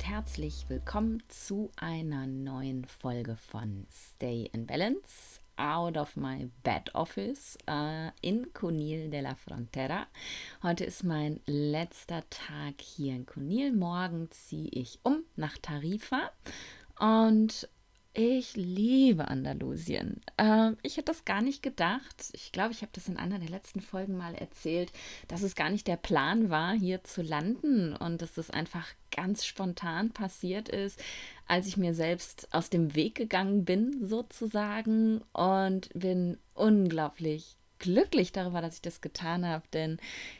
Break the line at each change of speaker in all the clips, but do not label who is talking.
und herzlich willkommen zu einer neuen Folge von Stay in Balance out of my bed office äh, in Conil de la Frontera. Heute ist mein letzter Tag hier in Conil. Morgen ziehe ich um nach Tarifa und ich liebe Andalusien. Äh, ich hätte das gar nicht gedacht. Ich glaube, ich habe das in einer der letzten Folgen mal erzählt, dass es gar nicht der Plan war, hier zu landen und dass es einfach ganz spontan passiert ist, als ich mir selbst aus dem Weg gegangen bin, sozusagen, und bin unglaublich glücklich darüber, dass ich das getan habe, denn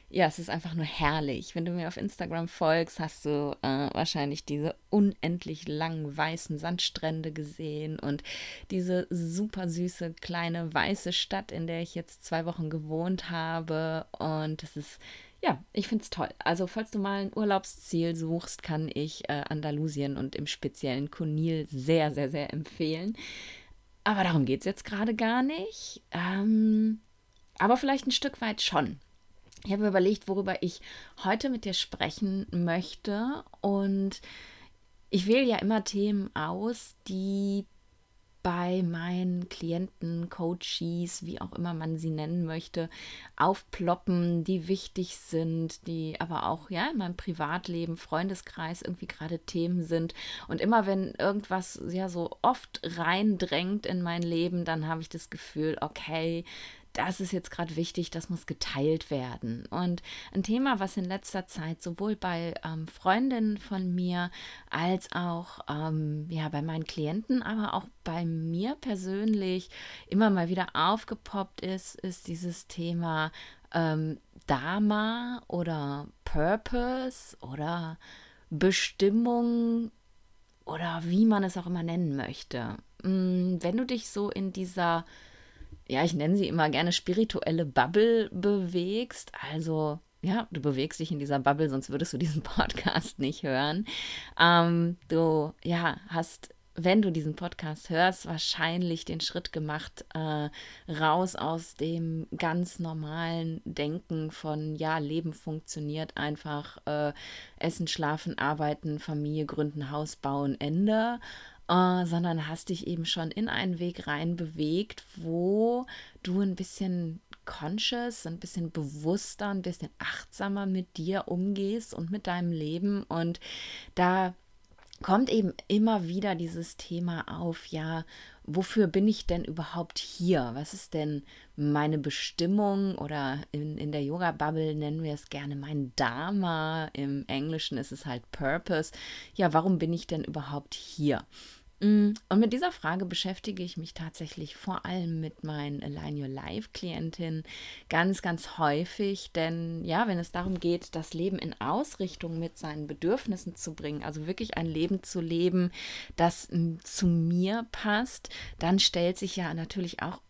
ja, es ist einfach nur herrlich. Wenn du mir auf Instagram folgst, hast du äh, wahrscheinlich diese unendlich langen weißen Sandstrände gesehen und diese super süße kleine weiße Stadt, in der ich jetzt zwei Wochen gewohnt habe. Und das ist ja, ich finde es toll. Also, falls du mal ein Urlaubsziel suchst, kann ich äh, Andalusien und im speziellen Conil sehr, sehr, sehr empfehlen. Aber darum geht es jetzt gerade gar nicht. Ähm, aber vielleicht ein Stück weit schon. Ich habe überlegt, worüber ich heute mit dir sprechen möchte. Und ich wähle ja immer Themen aus, die bei meinen Klienten, Coaches, wie auch immer man sie nennen möchte, aufploppen, die wichtig sind, die aber auch ja in meinem Privatleben, Freundeskreis irgendwie gerade Themen sind. Und immer wenn irgendwas ja so oft reindrängt in mein Leben, dann habe ich das Gefühl, okay, das ist jetzt gerade wichtig, das muss geteilt werden. Und ein Thema, was in letzter Zeit sowohl bei ähm, Freundinnen von mir als auch ähm, ja, bei meinen Klienten, aber auch bei mir persönlich immer mal wieder aufgepoppt ist, ist dieses Thema ähm, Dharma oder Purpose oder Bestimmung oder wie man es auch immer nennen möchte. Mm, wenn du dich so in dieser ja, ich nenne sie immer gerne spirituelle Bubble bewegst. Also, ja, du bewegst dich in dieser Bubble, sonst würdest du diesen Podcast nicht hören. Ähm, du, ja, hast wenn du diesen Podcast hörst, wahrscheinlich den Schritt gemacht, äh, raus aus dem ganz normalen Denken von, ja, Leben funktioniert einfach, äh, Essen, Schlafen, Arbeiten, Familie gründen, Haus bauen, Ende äh, sondern hast dich eben schon in einen Weg rein bewegt, wo du ein bisschen conscious, ein bisschen bewusster, ein bisschen achtsamer mit dir umgehst und mit deinem Leben. Und da kommt eben immer wieder dieses Thema auf, ja, wofür bin ich denn überhaupt hier? Was ist denn meine Bestimmung oder in, in der Yoga-Bubble nennen wir es gerne mein Dharma, im Englischen ist es halt Purpose. Ja, warum bin ich denn überhaupt hier? Mm, und mit dieser Frage beschäftige ich mich tatsächlich vor allem mit meinen Align Your Life Klientinnen ganz, ganz häufig. Denn ja, wenn es darum geht, das Leben in Ausrichtung mit seinen Bedürfnissen zu bringen, also wirklich ein Leben zu leben, das mm, zu mir passt, dann stellt sich ja natürlich auch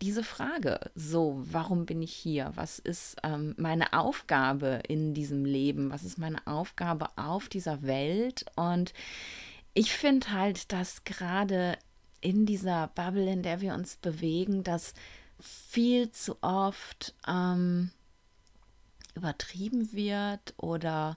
diese Frage, so, warum bin ich hier? Was ist ähm, meine Aufgabe in diesem Leben? Was ist meine Aufgabe auf dieser Welt? Und ich finde halt, dass gerade in dieser Bubble, in der wir uns bewegen, dass viel zu oft ähm, übertrieben wird oder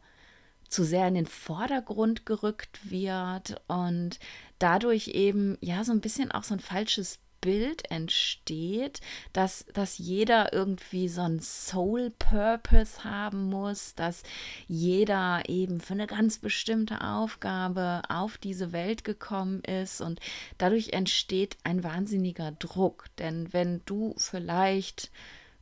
zu sehr in den Vordergrund gerückt wird und dadurch eben ja so ein bisschen auch so ein falsches Bild entsteht, dass, dass jeder irgendwie so einen Soul-Purpose haben muss, dass jeder eben für eine ganz bestimmte Aufgabe auf diese Welt gekommen ist und dadurch entsteht ein wahnsinniger Druck. Denn wenn du vielleicht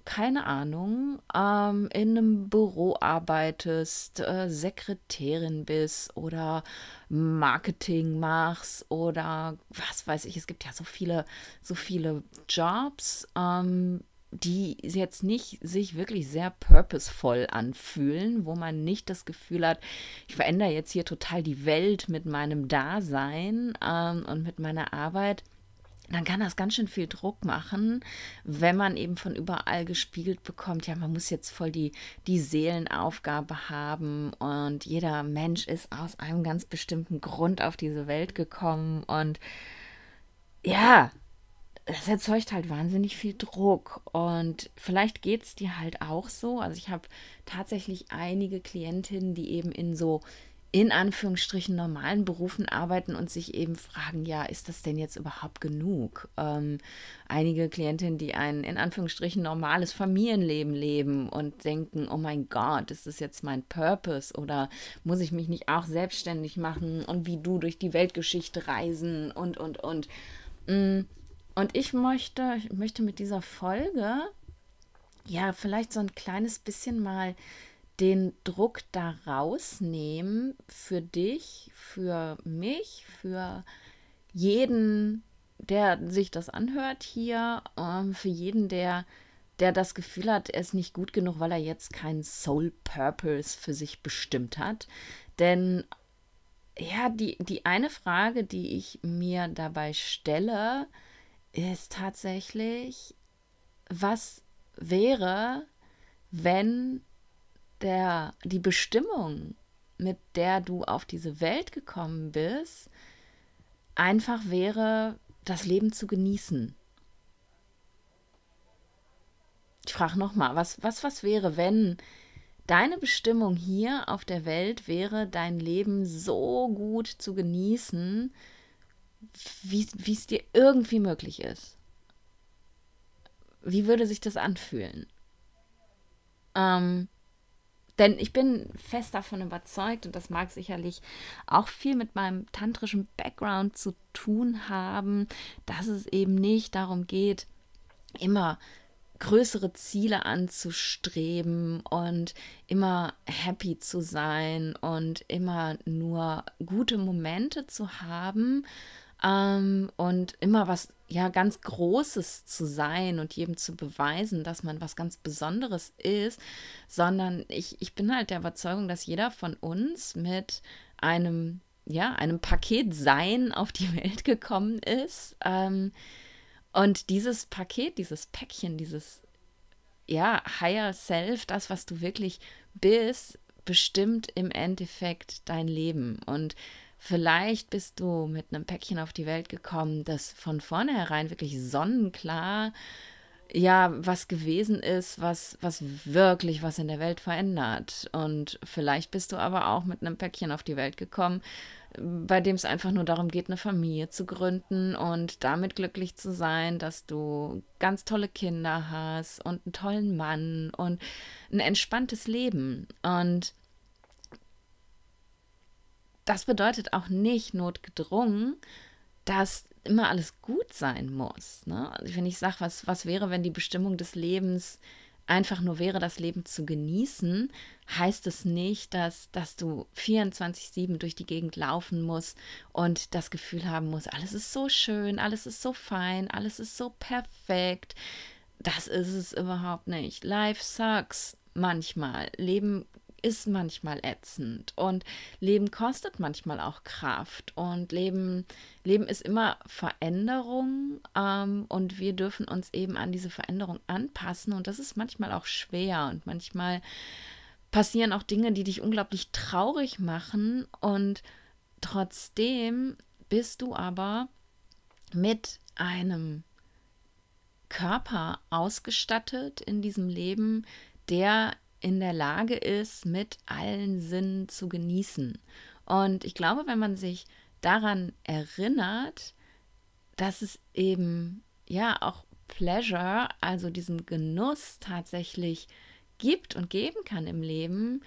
keine Ahnung, ähm, in einem Büro arbeitest, äh, Sekretärin bist oder Marketing machst oder was weiß ich, es gibt ja so viele, so viele Jobs, ähm, die jetzt nicht sich wirklich sehr purposeful anfühlen, wo man nicht das Gefühl hat, ich verändere jetzt hier total die Welt mit meinem Dasein ähm, und mit meiner Arbeit dann kann das ganz schön viel Druck machen, wenn man eben von überall gespiegelt bekommt, ja, man muss jetzt voll die, die Seelenaufgabe haben und jeder Mensch ist aus einem ganz bestimmten Grund auf diese Welt gekommen und ja, das erzeugt halt wahnsinnig viel Druck und vielleicht geht es dir halt auch so. Also ich habe tatsächlich einige Klientinnen, die eben in so in Anführungsstrichen normalen Berufen arbeiten und sich eben fragen, ja, ist das denn jetzt überhaupt genug? Ähm, einige Klientinnen, die ein in Anführungsstrichen normales Familienleben leben und denken, oh mein Gott, ist das jetzt mein Purpose oder muss ich mich nicht auch selbstständig machen und wie du durch die Weltgeschichte reisen und, und, und. Mm, und ich möchte, ich möchte mit dieser Folge ja vielleicht so ein kleines bisschen mal den Druck da rausnehmen für dich, für mich, für jeden, der sich das anhört hier, ähm, für jeden, der, der das Gefühl hat, er ist nicht gut genug, weil er jetzt keinen Soul Purpose für sich bestimmt hat. Denn ja, die, die eine Frage, die ich mir dabei stelle, ist tatsächlich, was wäre, wenn der, die Bestimmung, mit der du auf diese Welt gekommen bist, einfach wäre, das Leben zu genießen. Ich frage nochmal, was, was, was wäre, wenn deine Bestimmung hier auf der Welt wäre, dein Leben so gut zu genießen, wie es dir irgendwie möglich ist? Wie würde sich das anfühlen? Ähm, denn ich bin fest davon überzeugt, und das mag sicherlich auch viel mit meinem tantrischen Background zu tun haben, dass es eben nicht darum geht, immer größere Ziele anzustreben und immer happy zu sein und immer nur gute Momente zu haben ähm, und immer was ja ganz Großes zu sein und jedem zu beweisen, dass man was ganz Besonderes ist, sondern ich, ich bin halt der Überzeugung, dass jeder von uns mit einem, ja, einem Paket Sein auf die Welt gekommen ist. Ähm, und dieses Paket, dieses Päckchen, dieses ja, Higher Self, das, was du wirklich bist, bestimmt im Endeffekt dein Leben. Und Vielleicht bist du mit einem Päckchen auf die Welt gekommen, das von vornherein wirklich sonnenklar ja was gewesen ist, was, was wirklich was in der Welt verändert. Und vielleicht bist du aber auch mit einem Päckchen auf die Welt gekommen, bei dem es einfach nur darum geht, eine Familie zu gründen und damit glücklich zu sein, dass du ganz tolle Kinder hast und einen tollen Mann und ein entspanntes Leben. Und das bedeutet auch nicht notgedrungen, dass immer alles gut sein muss. Ne? Also wenn ich sage, was, was wäre, wenn die Bestimmung des Lebens einfach nur wäre, das Leben zu genießen, heißt es nicht, dass, dass du 24-7 durch die Gegend laufen musst und das Gefühl haben musst, alles ist so schön, alles ist so fein, alles ist so perfekt. Das ist es überhaupt nicht. Life sucks manchmal. Leben ist manchmal ätzend und Leben kostet manchmal auch Kraft und Leben, Leben ist immer Veränderung ähm, und wir dürfen uns eben an diese Veränderung anpassen und das ist manchmal auch schwer und manchmal passieren auch Dinge, die dich unglaublich traurig machen und trotzdem bist du aber mit einem Körper ausgestattet in diesem Leben, der in der Lage ist, mit allen Sinnen zu genießen. Und ich glaube, wenn man sich daran erinnert, dass es eben ja auch Pleasure, also diesen Genuss tatsächlich gibt und geben kann im Leben,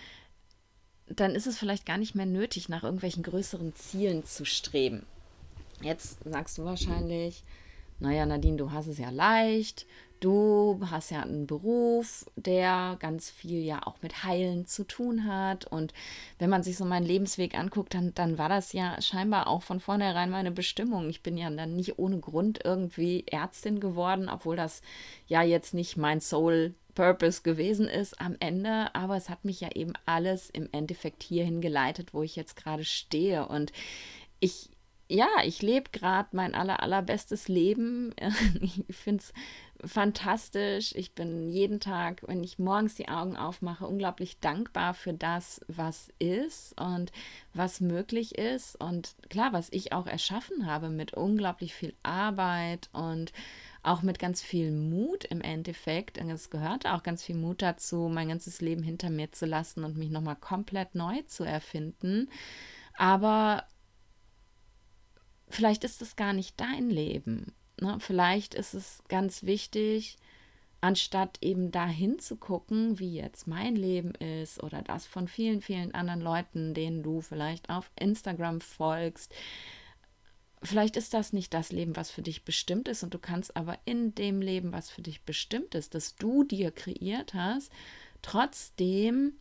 dann ist es vielleicht gar nicht mehr nötig, nach irgendwelchen größeren Zielen zu streben. Jetzt sagst du wahrscheinlich, naja, Nadine, du hast es ja leicht, Du hast ja einen Beruf, der ganz viel ja auch mit Heilen zu tun hat. Und wenn man sich so meinen Lebensweg anguckt, dann, dann war das ja scheinbar auch von vornherein meine Bestimmung. Ich bin ja dann nicht ohne Grund irgendwie Ärztin geworden, obwohl das ja jetzt nicht mein Soul Purpose gewesen ist am Ende, aber es hat mich ja eben alles im Endeffekt hierhin geleitet, wo ich jetzt gerade stehe. Und ich, ja, ich lebe gerade mein aller, allerbestes Leben. Ich finde es fantastisch. Ich bin jeden Tag, wenn ich morgens die Augen aufmache, unglaublich dankbar für das, was ist und was möglich ist. Und klar, was ich auch erschaffen habe mit unglaublich viel Arbeit und auch mit ganz viel Mut im Endeffekt. Es gehörte auch ganz viel Mut dazu, mein ganzes Leben hinter mir zu lassen und mich nochmal komplett neu zu erfinden. Aber vielleicht ist es gar nicht dein Leben. Ne? Vielleicht ist es ganz wichtig, anstatt eben dahin zu gucken, wie jetzt mein Leben ist oder das von vielen, vielen anderen Leuten, denen du vielleicht auf Instagram folgst. Vielleicht ist das nicht das Leben, was für dich bestimmt ist und du kannst aber in dem Leben, was für dich bestimmt ist, das du dir kreiert hast, trotzdem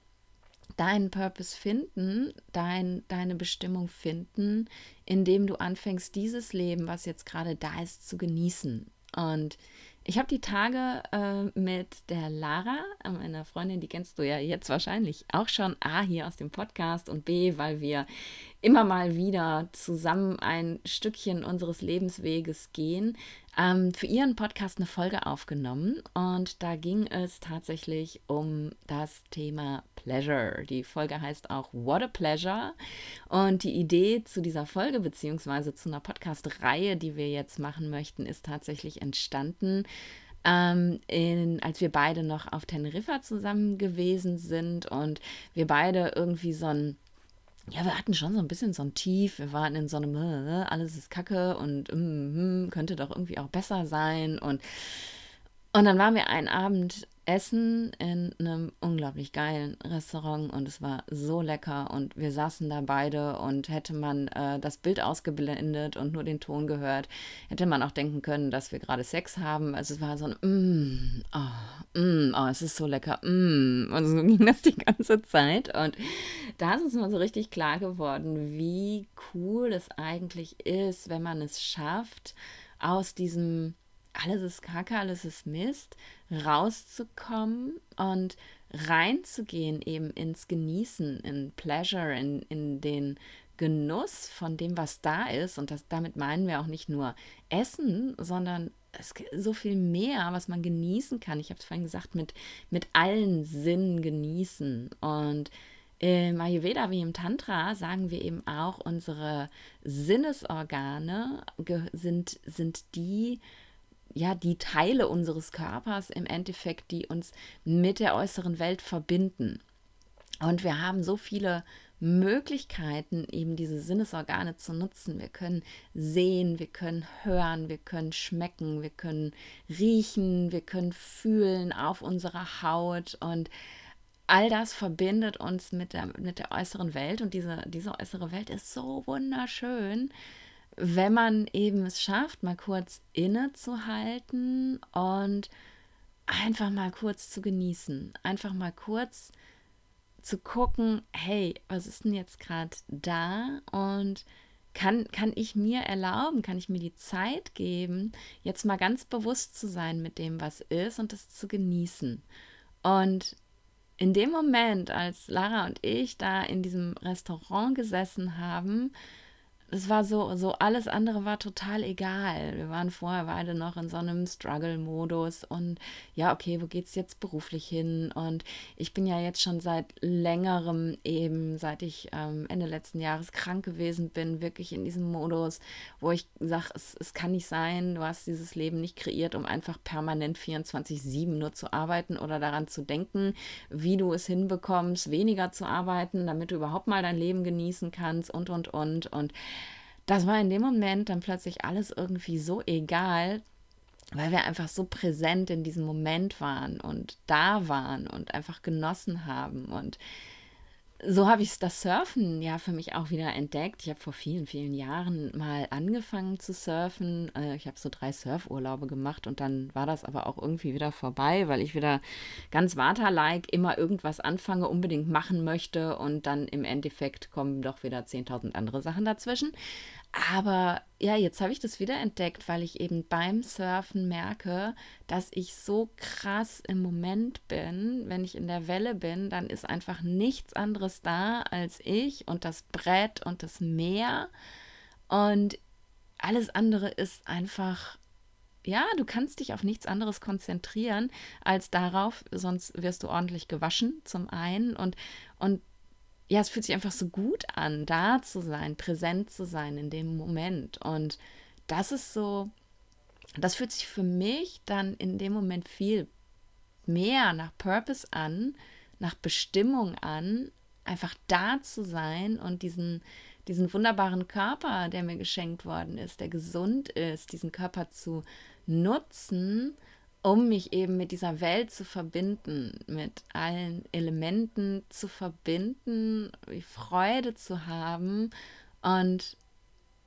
deinen Purpose finden, dein, deine Bestimmung finden, indem du anfängst, dieses Leben, was jetzt gerade da ist, zu genießen. Und ich habe die Tage äh, mit der Lara, meiner Freundin, die kennst du ja jetzt wahrscheinlich auch schon, A, hier aus dem Podcast und B, weil wir immer mal wieder zusammen ein Stückchen unseres Lebensweges gehen, ähm, für ihren Podcast eine Folge aufgenommen und da ging es tatsächlich um das Thema Pleasure. Die Folge heißt auch What a Pleasure und die Idee zu dieser Folge beziehungsweise zu einer Podcast-Reihe, die wir jetzt machen möchten, ist tatsächlich entstanden. Ähm, in, als wir beide noch auf Teneriffa zusammen gewesen sind und wir beide irgendwie so ein ja, wir hatten schon so ein bisschen so ein Tief. Wir waren in so einem, äh, alles ist Kacke und mm, mm, könnte doch irgendwie auch besser sein. Und, und dann waren wir einen Abend essen in einem unglaublich geilen Restaurant und es war so lecker und wir saßen da beide und hätte man äh, das Bild ausgeblendet und nur den Ton gehört, hätte man auch denken können, dass wir gerade Sex haben. Also es war so ein mm, oh, mm, oh, es ist so lecker, mm. und so ging das die ganze Zeit und da ist uns mal so richtig klar geworden, wie cool es eigentlich ist, wenn man es schafft, aus diesem alles ist Kacke, alles ist Mist, rauszukommen und reinzugehen eben ins Genießen, in Pleasure, in, in den Genuss von dem, was da ist. Und das, damit meinen wir auch nicht nur Essen, sondern es gibt so viel mehr, was man genießen kann. Ich habe es vorhin gesagt, mit, mit allen Sinnen genießen. Und im Ayurveda wie im Tantra sagen wir eben auch, unsere Sinnesorgane sind, sind die, ja, die Teile unseres Körpers im Endeffekt, die uns mit der äußeren Welt verbinden. Und wir haben so viele Möglichkeiten, eben diese Sinnesorgane zu nutzen. Wir können sehen, wir können hören, wir können schmecken, wir können riechen, wir können fühlen auf unserer Haut und all das verbindet uns mit der, mit der äußeren Welt und diese, diese äußere Welt ist so wunderschön wenn man eben es schafft, mal kurz innezuhalten und einfach mal kurz zu genießen, einfach mal kurz zu gucken, hey, was ist denn jetzt gerade da und kann, kann ich mir erlauben, kann ich mir die Zeit geben, jetzt mal ganz bewusst zu sein mit dem, was ist und das zu genießen. Und in dem Moment, als Lara und ich da in diesem Restaurant gesessen haben, es war so, so alles andere war total egal. Wir waren vorher beide noch in so einem Struggle-Modus und ja, okay, wo geht's jetzt beruflich hin? Und ich bin ja jetzt schon seit längerem eben, seit ich ähm, Ende letzten Jahres krank gewesen bin, wirklich in diesem Modus, wo ich sage, es, es kann nicht sein, du hast dieses Leben nicht kreiert, um einfach permanent 24-7 nur zu arbeiten oder daran zu denken, wie du es hinbekommst, weniger zu arbeiten, damit du überhaupt mal dein Leben genießen kannst und, und, und. Und das war in dem Moment dann plötzlich alles irgendwie so egal, weil wir einfach so präsent in diesem Moment waren und da waren und einfach genossen haben. Und so habe ich das Surfen ja für mich auch wieder entdeckt. Ich habe vor vielen, vielen Jahren mal angefangen zu surfen. Äh, ich habe so drei Surfurlaube gemacht und dann war das aber auch irgendwie wieder vorbei, weil ich wieder ganz Water-like immer irgendwas anfange, unbedingt machen möchte und dann im Endeffekt kommen doch wieder 10.000 andere Sachen dazwischen. Aber ja, jetzt habe ich das wieder entdeckt, weil ich eben beim Surfen merke, dass ich so krass im Moment bin. Wenn ich in der Welle bin, dann ist einfach nichts anderes da als ich und das Brett und das Meer. Und alles andere ist einfach, ja, du kannst dich auf nichts anderes konzentrieren als darauf, sonst wirst du ordentlich gewaschen zum einen und, und ja, es fühlt sich einfach so gut an, da zu sein, präsent zu sein in dem Moment. Und das ist so das fühlt sich für mich dann in dem Moment viel mehr nach Purpose an, nach Bestimmung an, einfach da zu sein und diesen, diesen wunderbaren Körper, der mir geschenkt worden ist, der gesund ist, diesen Körper zu nutzen, um mich eben mit dieser Welt zu verbinden, mit allen Elementen zu verbinden, Freude zu haben. Und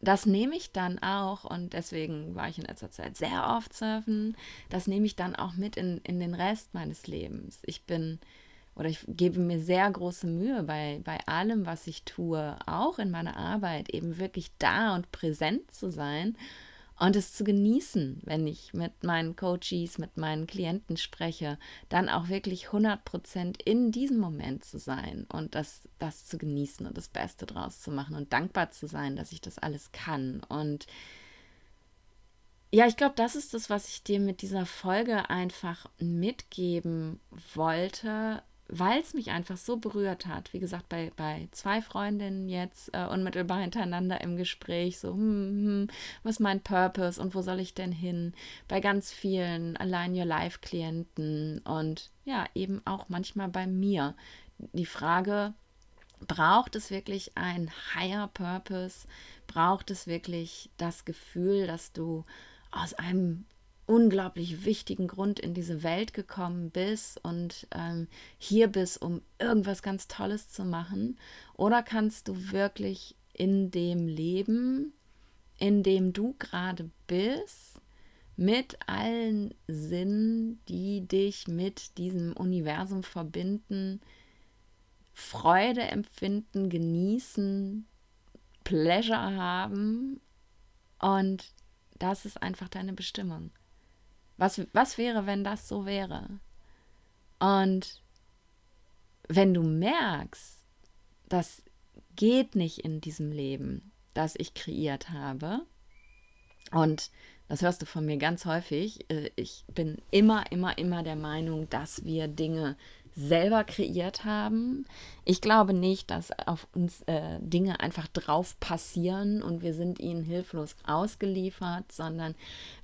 das nehme ich dann auch, und deswegen war ich in letzter Zeit sehr oft surfen, das nehme ich dann auch mit in, in den Rest meines Lebens. Ich bin oder ich gebe mir sehr große Mühe bei, bei allem, was ich tue, auch in meiner Arbeit, eben wirklich da und präsent zu sein und es zu genießen, wenn ich mit meinen Coaches, mit meinen Klienten spreche, dann auch wirklich 100% in diesem Moment zu sein und das, das zu genießen und das Beste draus zu machen und dankbar zu sein, dass ich das alles kann. Und ja, ich glaube, das ist das, was ich dir mit dieser Folge einfach mitgeben wollte, weil es mich einfach so berührt hat. Wie gesagt, bei, bei zwei Freundinnen jetzt äh, unmittelbar hintereinander im Gespräch, so, hm, hm, was ist mein Purpose und wo soll ich denn hin? Bei ganz vielen Align Your Life-Klienten und ja, eben auch manchmal bei mir. Die Frage, braucht es wirklich ein Higher Purpose? Braucht es wirklich das Gefühl, dass du aus einem unglaublich wichtigen Grund in diese Welt gekommen bist und ähm, hier bist, um irgendwas ganz Tolles zu machen? Oder kannst du wirklich in dem Leben, in dem du gerade bist, mit allen Sinnen, die dich mit diesem Universum verbinden, Freude empfinden, genießen, Pleasure haben und das ist einfach deine Bestimmung. Was, was wäre, wenn das so wäre? Und wenn du merkst, das geht nicht in diesem Leben, das ich kreiert habe, und das hörst du von mir ganz häufig, äh, ich bin immer, immer, immer der Meinung, dass wir Dinge selber kreiert haben. Ich glaube nicht, dass auf uns äh, Dinge einfach drauf passieren und wir sind ihnen hilflos ausgeliefert, sondern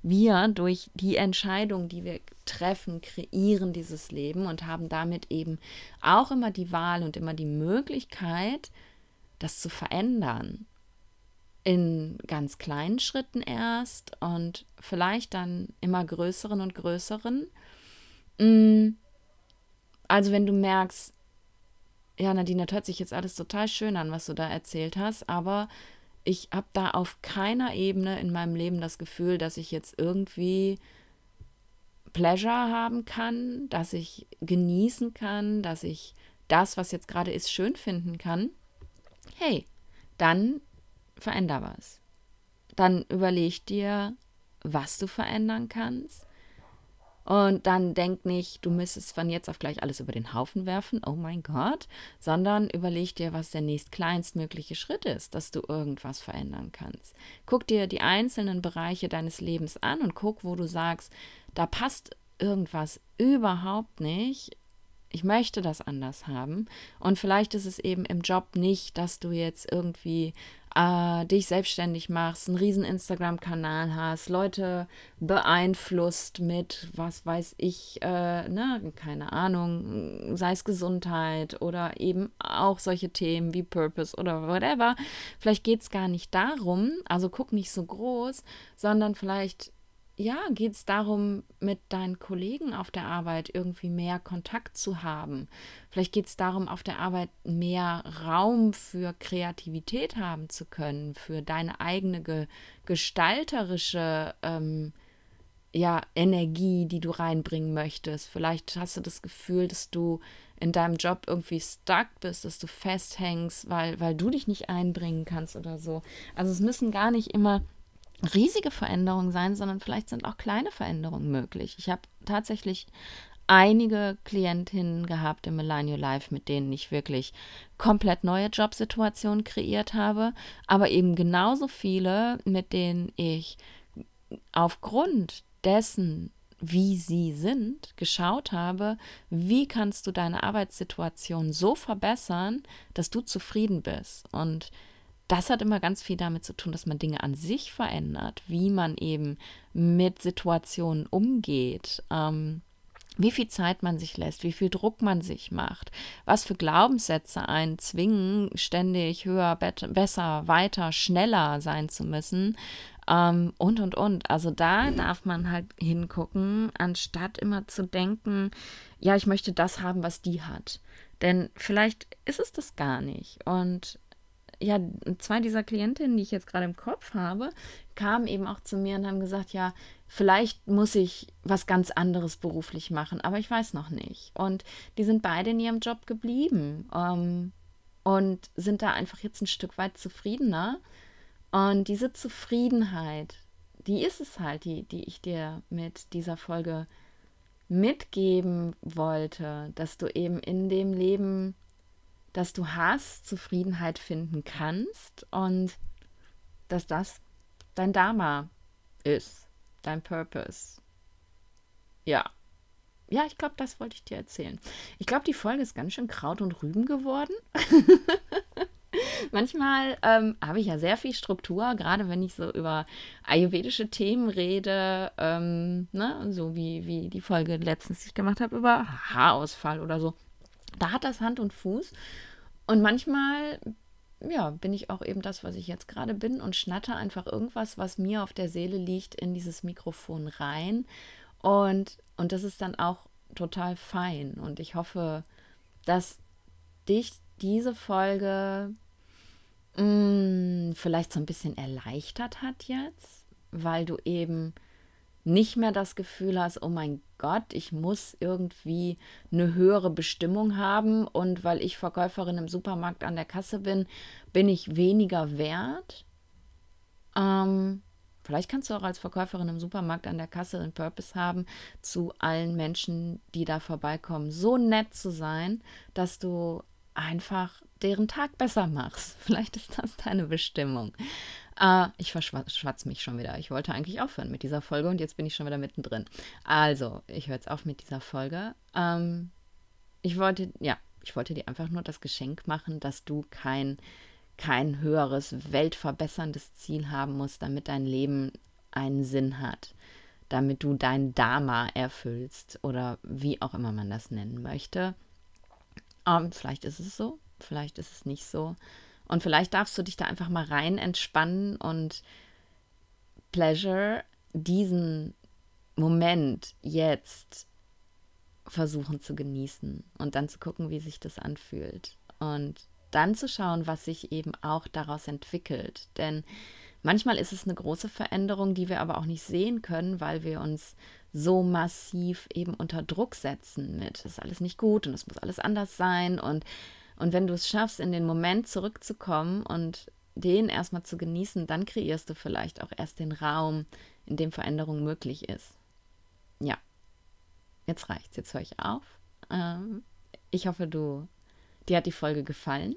wir durch die Entscheidung, die wir treffen, kreieren dieses Leben und haben damit eben auch immer die Wahl und immer die Möglichkeit, das zu verändern. In ganz kleinen Schritten erst und vielleicht dann immer größeren und größeren. Mm also wenn du merkst, ja, Nadine, das hört sich jetzt alles total schön an, was du da erzählt hast, aber ich habe da auf keiner Ebene in meinem Leben das Gefühl, dass ich jetzt irgendwie Pleasure haben kann, dass ich genießen kann, dass ich das, was jetzt gerade ist, schön finden kann. Hey, dann veränder was. Dann überleg dir, was du verändern kannst und dann denk nicht, du müsstest von jetzt auf gleich alles über den Haufen werfen, oh mein Gott, sondern überleg dir, was der nächstkleinstmögliche Schritt ist, dass du irgendwas verändern kannst. Guck dir die einzelnen Bereiche deines Lebens an und guck, wo du sagst, da passt irgendwas überhaupt nicht. Ich möchte das anders haben. Und vielleicht ist es eben im Job nicht, dass du jetzt irgendwie äh, dich selbstständig machst, einen riesen Instagram-Kanal hast, Leute beeinflusst mit, was weiß ich, äh, ne, keine Ahnung, sei es Gesundheit oder eben auch solche Themen wie Purpose oder whatever. Vielleicht geht es gar nicht darum, also guck nicht so groß, sondern vielleicht ja, geht es darum, mit deinen Kollegen auf der Arbeit irgendwie mehr Kontakt zu haben. Vielleicht geht es darum, auf der Arbeit mehr Raum für Kreativität haben zu können, für deine eigene ge gestalterische ähm, ja, Energie, die du reinbringen möchtest. Vielleicht hast du das Gefühl, dass du in deinem Job irgendwie stuck bist, dass du festhängst, weil, weil du dich nicht einbringen kannst oder so. Also es müssen gar nicht immer riesige Veränderungen sein, sondern vielleicht sind auch kleine Veränderungen möglich. Ich habe tatsächlich einige Klientinnen gehabt im Millennial Life, mit denen ich wirklich komplett neue Jobsituationen kreiert habe, aber eben genauso viele, mit denen ich aufgrund dessen, wie sie sind, geschaut habe, wie kannst du deine Arbeitssituation so verbessern, dass du zufrieden bist. Und das hat immer ganz viel damit zu tun, dass man Dinge an sich verändert, wie man eben mit Situationen umgeht. Ähm, wie viel Zeit man sich lässt, wie viel Druck man sich macht, was für Glaubenssätze einen zwingen, ständig höher, besser, weiter, schneller sein zu müssen ähm, und, und, und. Also da darf man halt hingucken, anstatt immer zu denken, ja, ich möchte das haben, was die hat. Denn vielleicht ist es das gar nicht. Und ja, zwei dieser Klientinnen, die ich jetzt gerade im Kopf habe, kamen eben auch zu mir und haben gesagt, ja, vielleicht muss ich was ganz anderes beruflich machen, aber ich weiß noch nicht. Und die sind beide in ihrem Job geblieben ähm, und sind da einfach jetzt ein Stück weit zufriedener. Und diese Zufriedenheit, die ist es halt, die, die ich dir mit dieser Folge mitgeben wollte, dass du eben in dem Leben dass du hast, Zufriedenheit finden kannst und dass das dein Dharma ist, dein Purpose. Ja. Ja, ich glaube, das wollte ich dir erzählen. Ich glaube, die Folge ist ganz schön Kraut und Rüben geworden. Manchmal ähm, habe ich ja sehr viel Struktur, gerade wenn ich so über ayurvedische Themen rede, ähm, ne? so wie, wie die Folge letztens, die ich gemacht habe, über Haarausfall oder so. Da hat das Hand und Fuß. Und manchmal, ja, bin ich auch eben das, was ich jetzt gerade bin und schnatter einfach irgendwas, was mir auf der Seele liegt, in dieses Mikrofon rein. Und, und das ist dann auch total fein. Und ich hoffe, dass dich diese Folge mh, mm, vielleicht so ein bisschen erleichtert hat jetzt, weil du eben nicht mehr das Gefühl hast, oh mein Gott, ich muss irgendwie eine höhere Bestimmung haben und weil ich Verkäuferin im Supermarkt an der Kasse bin, bin ich weniger wert. Ähm, vielleicht kannst du auch als Verkäuferin im Supermarkt an der Kasse einen Purpose haben, zu allen Menschen, die da vorbeikommen, so nett zu sein, dass du einfach deren Tag besser machst. Vielleicht ist das deine Bestimmung. Äh, ich verschwatze mich schon wieder. Ich wollte eigentlich aufhören mit dieser Folge und jetzt bin ich schon wieder mittendrin. Also, ich höre jetzt auf mit dieser Folge. Ähm, ich wollte, ja, ich wollte dir einfach nur das Geschenk machen, dass du kein, kein höheres, weltverbesserndes Ziel haben musst, damit dein Leben einen Sinn hat. Damit du dein Dharma erfüllst oder wie auch immer man das nennen möchte. Ähm, vielleicht ist es so, vielleicht ist es nicht so. Und vielleicht darfst du dich da einfach mal rein entspannen und Pleasure, diesen Moment jetzt versuchen zu genießen und dann zu gucken, wie sich das anfühlt. Und dann zu schauen, was sich eben auch daraus entwickelt. Denn manchmal ist es eine große Veränderung, die wir aber auch nicht sehen können, weil wir uns so massiv eben unter Druck setzen mit, das ist alles nicht gut und es muss alles anders sein und und wenn du es schaffst, in den Moment zurückzukommen und den erstmal zu genießen, dann kreierst du vielleicht auch erst den Raum, in dem Veränderung möglich ist. Ja, jetzt reicht's, jetzt höre ich auf. Ähm, ich hoffe, du, dir hat die Folge gefallen.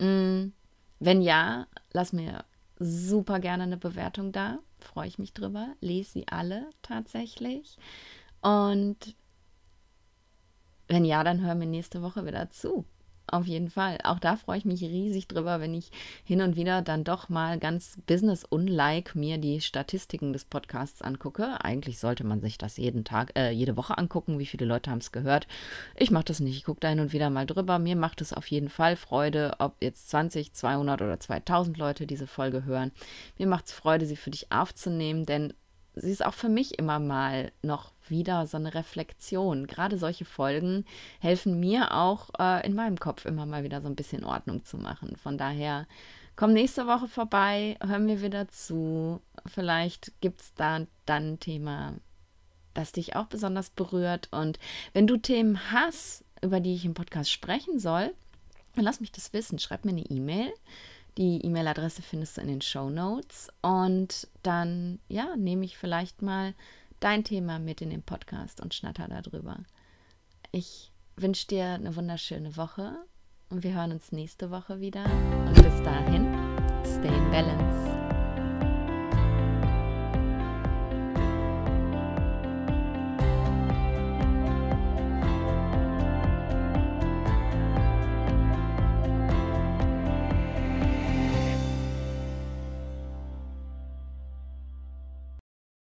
Mm, wenn ja, lass mir super gerne eine Bewertung da. Freue ich mich drüber. Lese sie alle tatsächlich. Und wenn ja, dann hör mir nächste Woche wieder zu. Auf jeden Fall. Auch da freue ich mich riesig drüber, wenn ich hin und wieder dann doch mal ganz business-unlike mir die Statistiken des Podcasts angucke. Eigentlich sollte man sich das jeden Tag, äh, jede Woche angucken, wie viele Leute haben es gehört. Ich mache das nicht. Ich gucke da hin und wieder mal drüber. Mir macht es auf jeden Fall Freude, ob jetzt 20, 200 oder 2000 Leute diese Folge hören. Mir macht es Freude, sie für dich aufzunehmen, denn sie ist auch für mich immer mal noch wieder so eine Reflexion. Gerade solche Folgen helfen mir auch äh, in meinem Kopf immer mal wieder so ein bisschen Ordnung zu machen. Von daher komm nächste Woche vorbei, hör mir wieder zu. Vielleicht gibt es da dann ein Thema, das dich auch besonders berührt. Und wenn du Themen hast, über die ich im Podcast sprechen soll, dann lass mich das wissen. Schreib mir eine E-Mail. Die E-Mail-Adresse findest du in den Show Notes. Und dann, ja, nehme ich vielleicht mal dein Thema mit in den Podcast und schnatter darüber. Ich wünsche dir eine wunderschöne Woche und wir hören uns nächste Woche wieder. Und bis dahin, stay in balance.